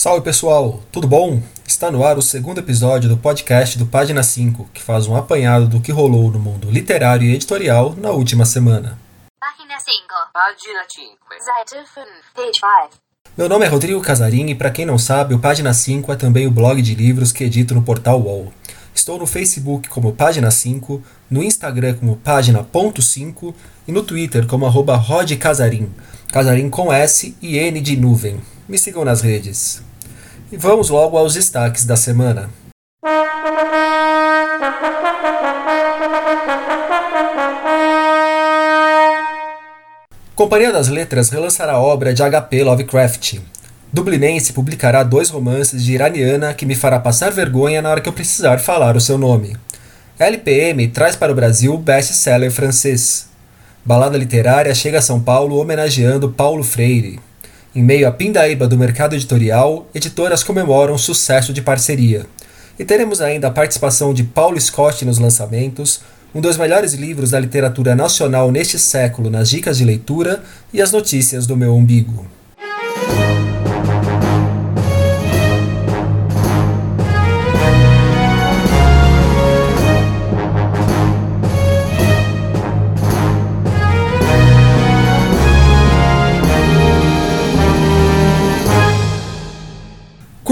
Salve pessoal, tudo bom? Está no ar o segundo episódio do podcast do Página 5, que faz um apanhado do que rolou no mundo literário e editorial na última semana. Página 5. Página 5. Seite 5. Page 5. Meu nome é Rodrigo Casarim e para quem não sabe, o Página 5 é também o blog de livros que edito no portal UOL. Estou no Facebook como Página 5, no Instagram como Página.5 e no Twitter como arroba rodcasarim, Casarim com S e N de nuvem. Me sigam nas redes. E vamos logo aos destaques da semana. Companhia das Letras relançará a obra de H.P. Lovecraft. Dublinense publicará dois romances de iraniana que me fará passar vergonha na hora que eu precisar falar o seu nome. LPM traz para o Brasil best-seller francês. Balada literária chega a São Paulo homenageando Paulo Freire. Em meio à pindaíba do mercado editorial, editoras comemoram sucesso de parceria. E teremos ainda a participação de Paulo Scott nos lançamentos, um dos melhores livros da literatura nacional neste século nas dicas de leitura e as notícias do meu umbigo.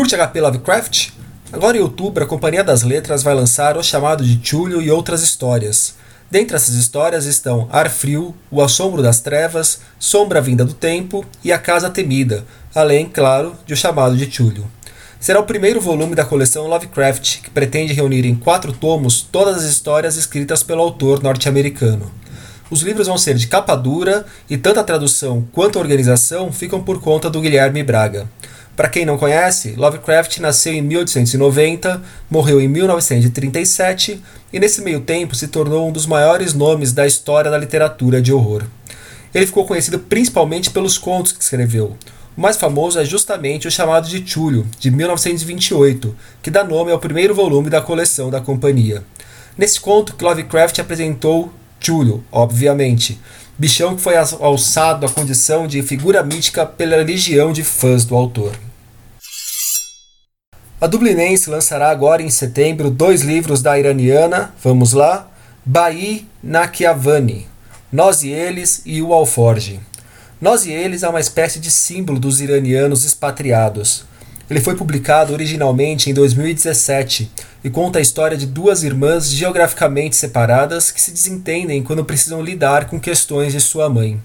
Curte HP Lovecraft? Agora em outubro, a Companhia das Letras vai lançar O Chamado de Túlio e outras histórias. Dentre essas histórias estão Ar Frio, O Assombro das Trevas, Sombra Vinda do Tempo e A Casa Temida, além, claro, de O Chamado de Túlio. Será o primeiro volume da coleção Lovecraft, que pretende reunir em quatro tomos todas as histórias escritas pelo autor norte-americano. Os livros vão ser de capa dura e tanto a tradução quanto a organização ficam por conta do Guilherme Braga. Para quem não conhece, Lovecraft nasceu em 1890, morreu em 1937 e nesse meio tempo se tornou um dos maiores nomes da história da literatura de horror. Ele ficou conhecido principalmente pelos contos que escreveu. O mais famoso é justamente o chamado de Túlio, de 1928, que dá nome ao primeiro volume da coleção da companhia. Nesse conto Lovecraft apresentou Túlio, obviamente, bichão que foi alçado à condição de figura mítica pela legião de fãs do autor. A Dublinense lançará agora em setembro dois livros da iraniana, vamos lá, Baí Nakiavani, Nós e Eles e O Alforge. Nós e Eles é uma espécie de símbolo dos iranianos expatriados. Ele foi publicado originalmente em 2017 e conta a história de duas irmãs geograficamente separadas que se desentendem quando precisam lidar com questões de sua mãe.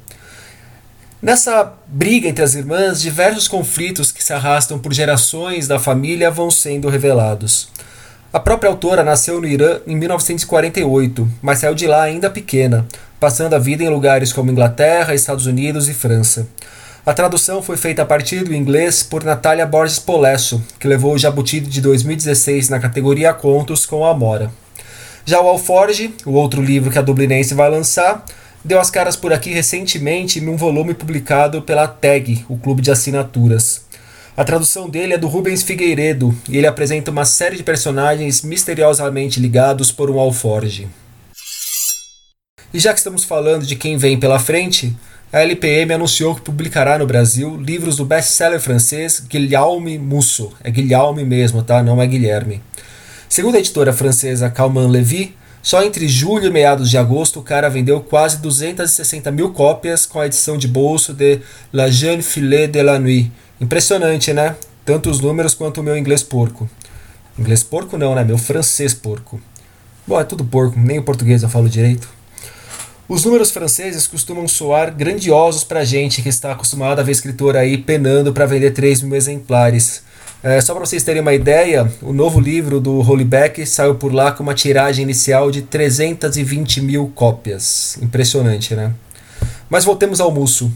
Nessa briga entre as irmãs, diversos conflitos que se arrastam por gerações da família vão sendo revelados. A própria autora nasceu no Irã em 1948, mas saiu de lá ainda pequena, passando a vida em lugares como Inglaterra, Estados Unidos e França. A tradução foi feita a partir do inglês por Natália Borges Polesso, que levou o Jabuti de 2016 na categoria Contos com a Amora. Já o Alforge, o outro livro que a Dublinense vai lançar, deu as caras por aqui recentemente num volume publicado pela TAG, o clube de assinaturas. A tradução dele é do Rubens Figueiredo e ele apresenta uma série de personagens misteriosamente ligados por um alforge. E já que estamos falando de quem vem pela frente, a LPM anunciou que publicará no Brasil livros do best-seller francês Guillaume Musso. É Guillaume mesmo, tá? Não é Guilherme. Segundo a editora francesa Calman Levy, só entre julho e meados de agosto, o cara vendeu quase 260 mil cópias com a edição de bolso de La Jeune Filet de la Nuit. Impressionante, né? Tanto os números quanto o meu inglês porco. Inglês porco não, né? Meu francês porco. Bom, é tudo porco, nem o português eu falo direito. Os números franceses costumam soar grandiosos pra gente que está acostumado a ver escritor aí penando para vender 3 mil exemplares. É, só para vocês terem uma ideia, o novo livro do Holyback saiu por lá com uma tiragem inicial de 320 mil cópias. Impressionante, né? Mas voltemos ao Musso.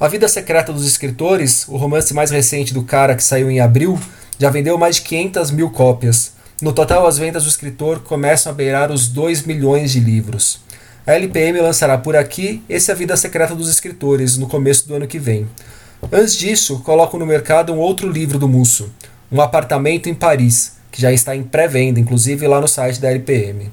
A Vida Secreta dos Escritores, o romance mais recente do cara que saiu em abril, já vendeu mais de 500 mil cópias. No total, as vendas do escritor começam a beirar os 2 milhões de livros. A LPM lançará por aqui esse A Vida Secreta dos Escritores no começo do ano que vem. Antes disso, coloco no mercado um outro livro do Musso, Um Apartamento em Paris, que já está em pré-venda, inclusive lá no site da LPM.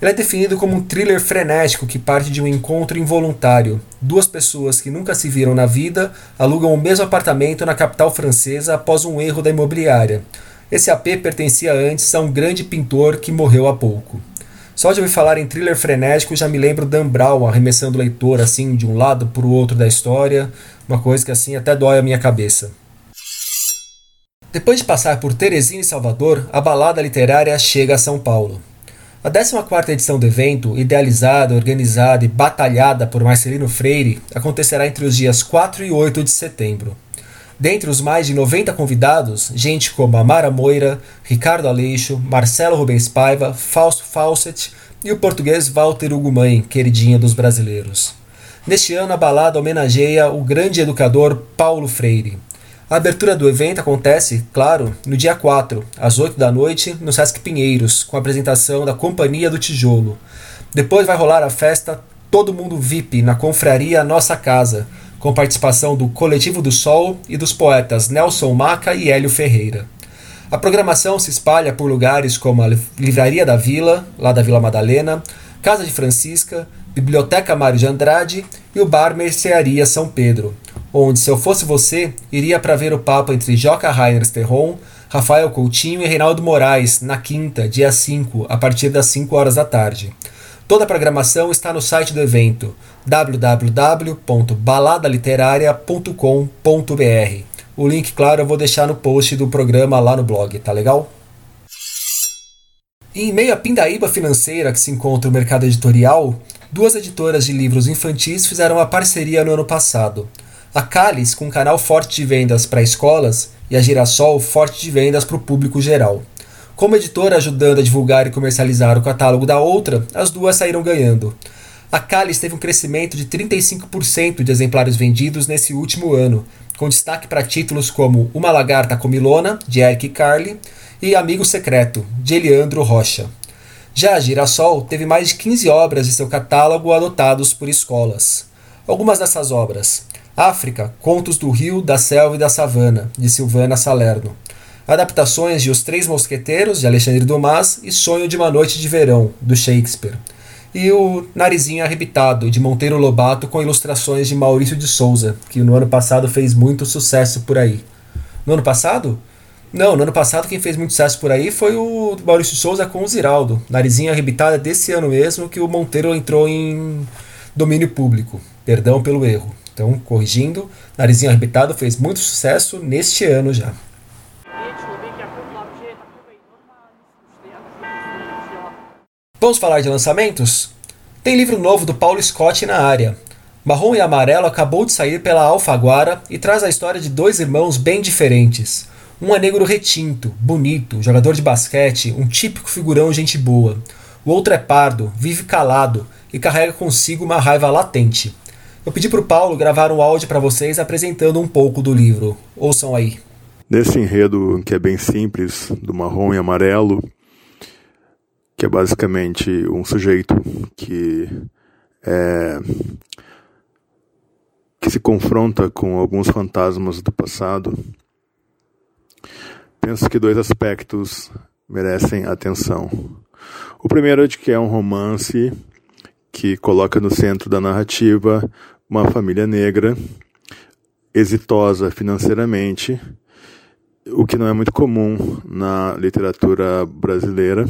Ele é definido como um thriller frenético que parte de um encontro involuntário. Duas pessoas que nunca se viram na vida alugam o mesmo apartamento na capital francesa após um erro da imobiliária. Esse AP pertencia antes a um grande pintor que morreu há pouco. Só de ouvir falar em thriller frenético já me lembro Dan Brown arremessando o leitor assim de um lado para o outro da história, uma coisa que assim até dói a minha cabeça. Depois de passar por Teresina e Salvador, a balada literária chega a São Paulo. A 14ª edição do evento, idealizada, organizada e batalhada por Marcelino Freire, acontecerá entre os dias 4 e 8 de setembro. Dentre os mais de 90 convidados, gente como Amara Moira, Ricardo Aleixo, Marcelo Rubens Paiva, Fausto Fawcett e o português Walter Ugumãe, queridinha dos brasileiros. Neste ano, a balada homenageia o grande educador Paulo Freire. A abertura do evento acontece, claro, no dia 4, às 8 da noite, no Sesc Pinheiros, com a apresentação da Companhia do Tijolo. Depois vai rolar a festa Todo Mundo VIP na confraria Nossa Casa, com participação do Coletivo do Sol e dos poetas Nelson Maca e Hélio Ferreira. A programação se espalha por lugares como a Livraria da Vila, lá da Vila Madalena, Casa de Francisca, Biblioteca Mário de Andrade e o Bar Mercearia São Pedro, onde, se eu fosse você, iria para ver o papo entre Joca Rainer Sterron, Rafael Coutinho e Reinaldo Moraes, na quinta, dia 5, a partir das 5 horas da tarde. Toda a programação está no site do evento www.baladaliteraria.com.br. O link, claro, eu vou deixar no post do programa lá no blog, tá legal? Em meio à pindaíba financeira que se encontra o mercado editorial, duas editoras de livros infantis fizeram uma parceria no ano passado a Calis com um canal forte de vendas para escolas e a Girassol forte de vendas para o público geral. Como editora ajudando a divulgar e comercializar o catálogo da outra, as duas saíram ganhando. A Calis teve um crescimento de 35% de exemplares vendidos nesse último ano, com destaque para títulos como Uma Lagarta Comilona, de Eric Carle, e Amigo Secreto, de Eliandro Rocha. Já a Girassol teve mais de 15 obras de seu catálogo adotados por escolas. Algumas dessas obras: África, Contos do Rio, da Selva e da Savana, de Silvana Salerno. Adaptações de Os Três Mosqueteiros, de Alexandre Dumas, e Sonho de uma Noite de Verão, do Shakespeare. E o Narizinho Arrebitado, de Monteiro Lobato, com ilustrações de Maurício de Souza, que no ano passado fez muito sucesso por aí. No ano passado? Não, no ano passado quem fez muito sucesso por aí foi o Maurício de Souza com o Ziraldo. Narizinho Arrebitado é desse ano mesmo que o Monteiro entrou em domínio público. Perdão pelo erro. Então, corrigindo, Narizinho Arrebitado fez muito sucesso neste ano já. Vamos falar de lançamentos? Tem livro novo do Paulo Scott na área. Marrom e Amarelo acabou de sair pela Alfaguara e traz a história de dois irmãos bem diferentes. Um é negro retinto, bonito, jogador de basquete, um típico figurão gente boa. O outro é pardo, vive calado e carrega consigo uma raiva latente. Eu pedi para o Paulo gravar um áudio para vocês apresentando um pouco do livro. Ouçam aí. Nesse enredo que é bem simples, do marrom e amarelo, que é basicamente um sujeito que é, que se confronta com alguns fantasmas do passado, penso que dois aspectos merecem atenção. O primeiro é de que é um romance que coloca no centro da narrativa uma família negra, exitosa financeiramente, o que não é muito comum na literatura brasileira,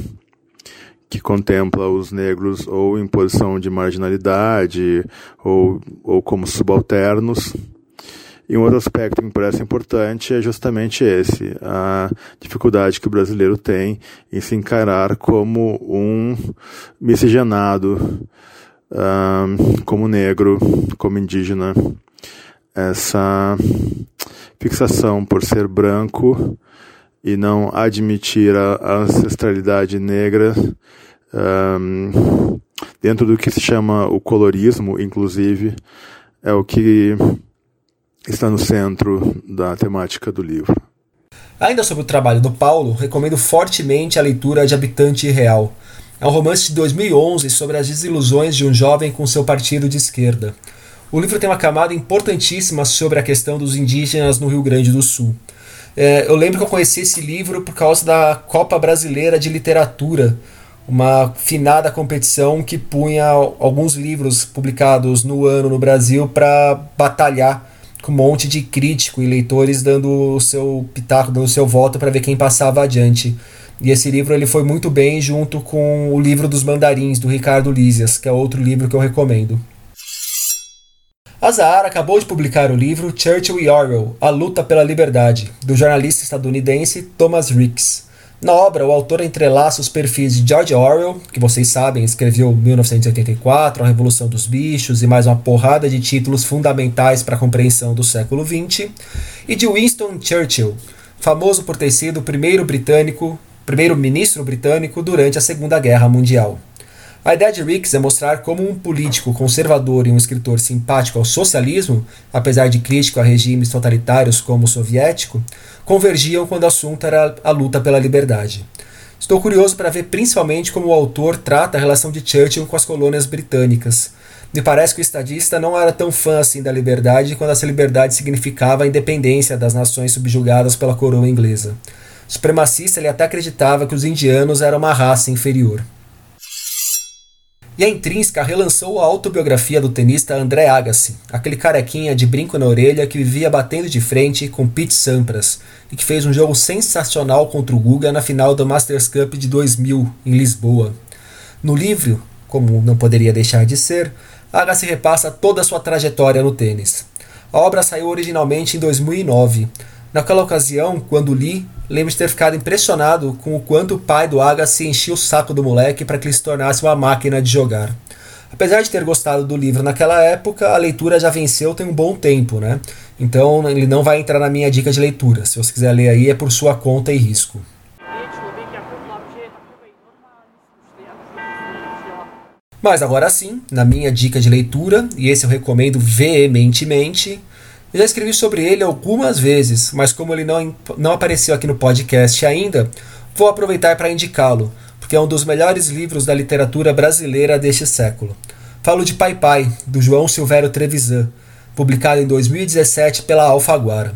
que contempla os negros ou em posição de marginalidade ou, ou como subalternos. E um outro aspecto que me parece importante é justamente esse, a dificuldade que o brasileiro tem em se encarar como um miscigenado, como negro, como indígena, essa fixação por ser branco e não admitir a ancestralidade negra um, dentro do que se chama o colorismo, inclusive, é o que está no centro da temática do livro. Ainda sobre o trabalho do Paulo, recomendo fortemente a leitura de Habitante Real, é um romance de 2011 sobre as desilusões de um jovem com seu partido de esquerda. O livro tem uma camada importantíssima sobre a questão dos indígenas no Rio Grande do Sul. É, eu lembro que eu conheci esse livro por causa da Copa Brasileira de Literatura, uma finada competição que punha alguns livros publicados no ano no Brasil para batalhar com um monte de crítico e leitores dando o seu pitaco, dando o seu voto para ver quem passava adiante. E esse livro ele foi muito bem junto com o livro dos mandarins do Ricardo Lísias, que é outro livro que eu recomendo. A acabou de publicar o livro Churchill e Orwell: A Luta pela Liberdade, do jornalista estadunidense Thomas Ricks. Na obra, o autor entrelaça os perfis de George Orwell, que vocês sabem escreveu 1984, A Revolução dos Bichos e mais uma porrada de títulos fundamentais para a compreensão do século XX, e de Winston Churchill, famoso por ter sido o primeiro britânico, primeiro-ministro britânico durante a Segunda Guerra Mundial. A ideia de Ricks é mostrar como um político conservador e um escritor simpático ao socialismo, apesar de crítico a regimes totalitários como o soviético, convergiam quando o assunto era a luta pela liberdade. Estou curioso para ver principalmente como o autor trata a relação de Churchill com as colônias britânicas. Me parece que o estadista não era tão fã assim da liberdade quando essa liberdade significava a independência das nações subjugadas pela coroa inglesa. Supremacista ele até acreditava que os indianos eram uma raça inferior. E a Intrínseca relançou a autobiografia do tenista André Agassi, aquele carequinha de brinco na orelha que vivia batendo de frente com Pete Sampras e que fez um jogo sensacional contra o Guga na final do Masters Cup de 2000 em Lisboa. No livro, como não poderia deixar de ser, Agassi repassa toda a sua trajetória no tênis. A obra saiu originalmente em 2009. Naquela ocasião, quando li, lembro de ter ficado impressionado com o quanto o pai do Agassi enchia o saco do moleque para que ele se tornasse uma máquina de jogar. Apesar de ter gostado do livro naquela época, a leitura já venceu tem um bom tempo, né? Então ele não vai entrar na minha dica de leitura. Se você quiser ler aí, é por sua conta e risco. Mas agora sim, na minha dica de leitura, e esse eu recomendo veementemente, eu já escrevi sobre ele algumas vezes, mas como ele não, não apareceu aqui no podcast ainda, vou aproveitar para indicá-lo, porque é um dos melhores livros da literatura brasileira deste século. Falo de Pai Pai, do João Silvério Trevisan, publicado em 2017 pela Alfaguara.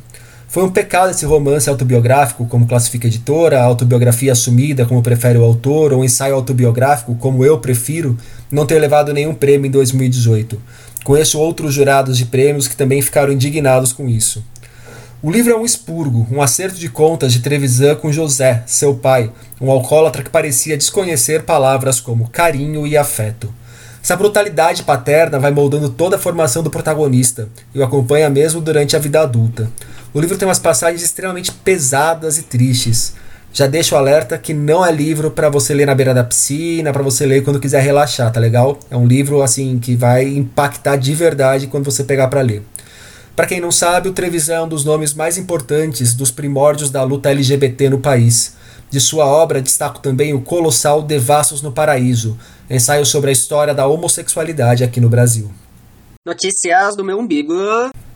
Foi um pecado esse romance autobiográfico, como classifica a editora, autobiografia assumida, como prefere o autor, ou ensaio autobiográfico, como eu prefiro, não ter levado nenhum prêmio em 2018. Conheço outros jurados de prêmios que também ficaram indignados com isso. O livro é um expurgo, um acerto de contas de Trevisan com José, seu pai, um alcoólatra que parecia desconhecer palavras como carinho e afeto. Essa brutalidade paterna vai moldando toda a formação do protagonista e o acompanha mesmo durante a vida adulta. O livro tem umas passagens extremamente pesadas e tristes. Já deixo o alerta que não é livro para você ler na beira da piscina, para você ler quando quiser relaxar, tá legal? É um livro assim que vai impactar de verdade quando você pegar para ler. Para quem não sabe, o Trevisan é um dos nomes mais importantes dos primórdios da luta LGBT no país. De sua obra destaco também o colossal Devassos no Paraíso, ensaio sobre a história da homossexualidade aqui no Brasil. Notícias do meu umbigo.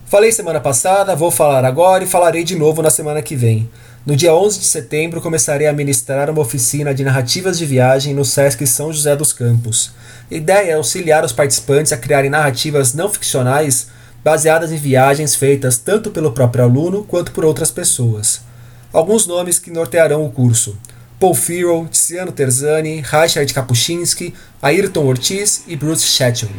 Falei semana passada, vou falar agora e falarei de novo na semana que vem. No dia 11 de setembro, começarei a ministrar uma oficina de narrativas de viagem no Sesc São José dos Campos. A ideia é auxiliar os participantes a criarem narrativas não ficcionais baseadas em viagens feitas tanto pelo próprio aluno quanto por outras pessoas. Alguns nomes que nortearão o curso: Paul Farrell, Tiziano Terzani, Richard Kapuscinski, Ayrton Ortiz e Bruce Chatwin.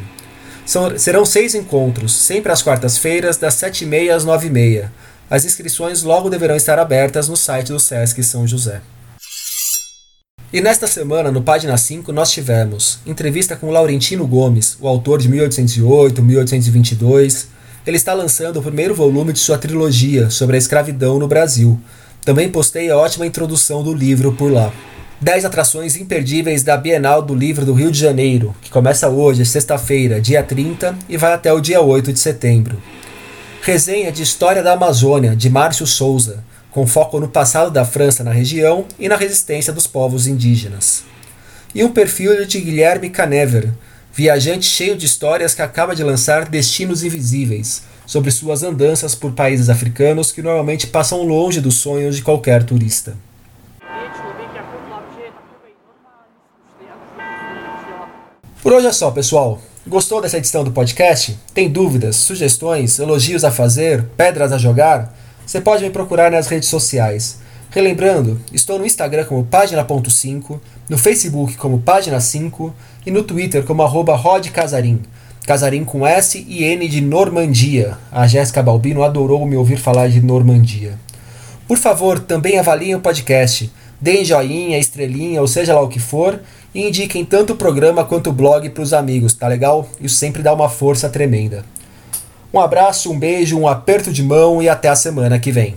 Serão seis encontros, sempre às quartas-feiras, das 7h30 às 9h30. As inscrições logo deverão estar abertas no site do Sesc São José. E nesta semana, no Página 5, nós tivemos entrevista com Laurentino Gomes, o autor de 1808, 1822. Ele está lançando o primeiro volume de sua trilogia sobre a escravidão no Brasil. Também postei a ótima introdução do livro por lá. 10 atrações imperdíveis da Bienal do Livro do Rio de Janeiro, que começa hoje, sexta-feira, dia 30, e vai até o dia 8 de setembro. Resenha de História da Amazônia, de Márcio Souza, com foco no passado da França na região e na resistência dos povos indígenas. E um perfil de Guilherme Canever, viajante cheio de histórias que acaba de lançar Destinos Invisíveis, sobre suas andanças por países africanos que normalmente passam longe dos sonhos de qualquer turista. Por hoje é só, pessoal. Gostou dessa edição do podcast? Tem dúvidas, sugestões, elogios a fazer, pedras a jogar? Você pode me procurar nas redes sociais. Relembrando, estou no Instagram como página.5, no Facebook como Página 5 e no Twitter como arroba Rod Casarim. Casarim com S e N de Normandia. A Jéssica Balbino adorou me ouvir falar de Normandia. Por favor, também avaliem o podcast. Deem joinha, estrelinha, ou seja lá o que for, e indiquem tanto o programa quanto o blog para os amigos, tá legal? Isso sempre dá uma força tremenda. Um abraço, um beijo, um aperto de mão e até a semana que vem.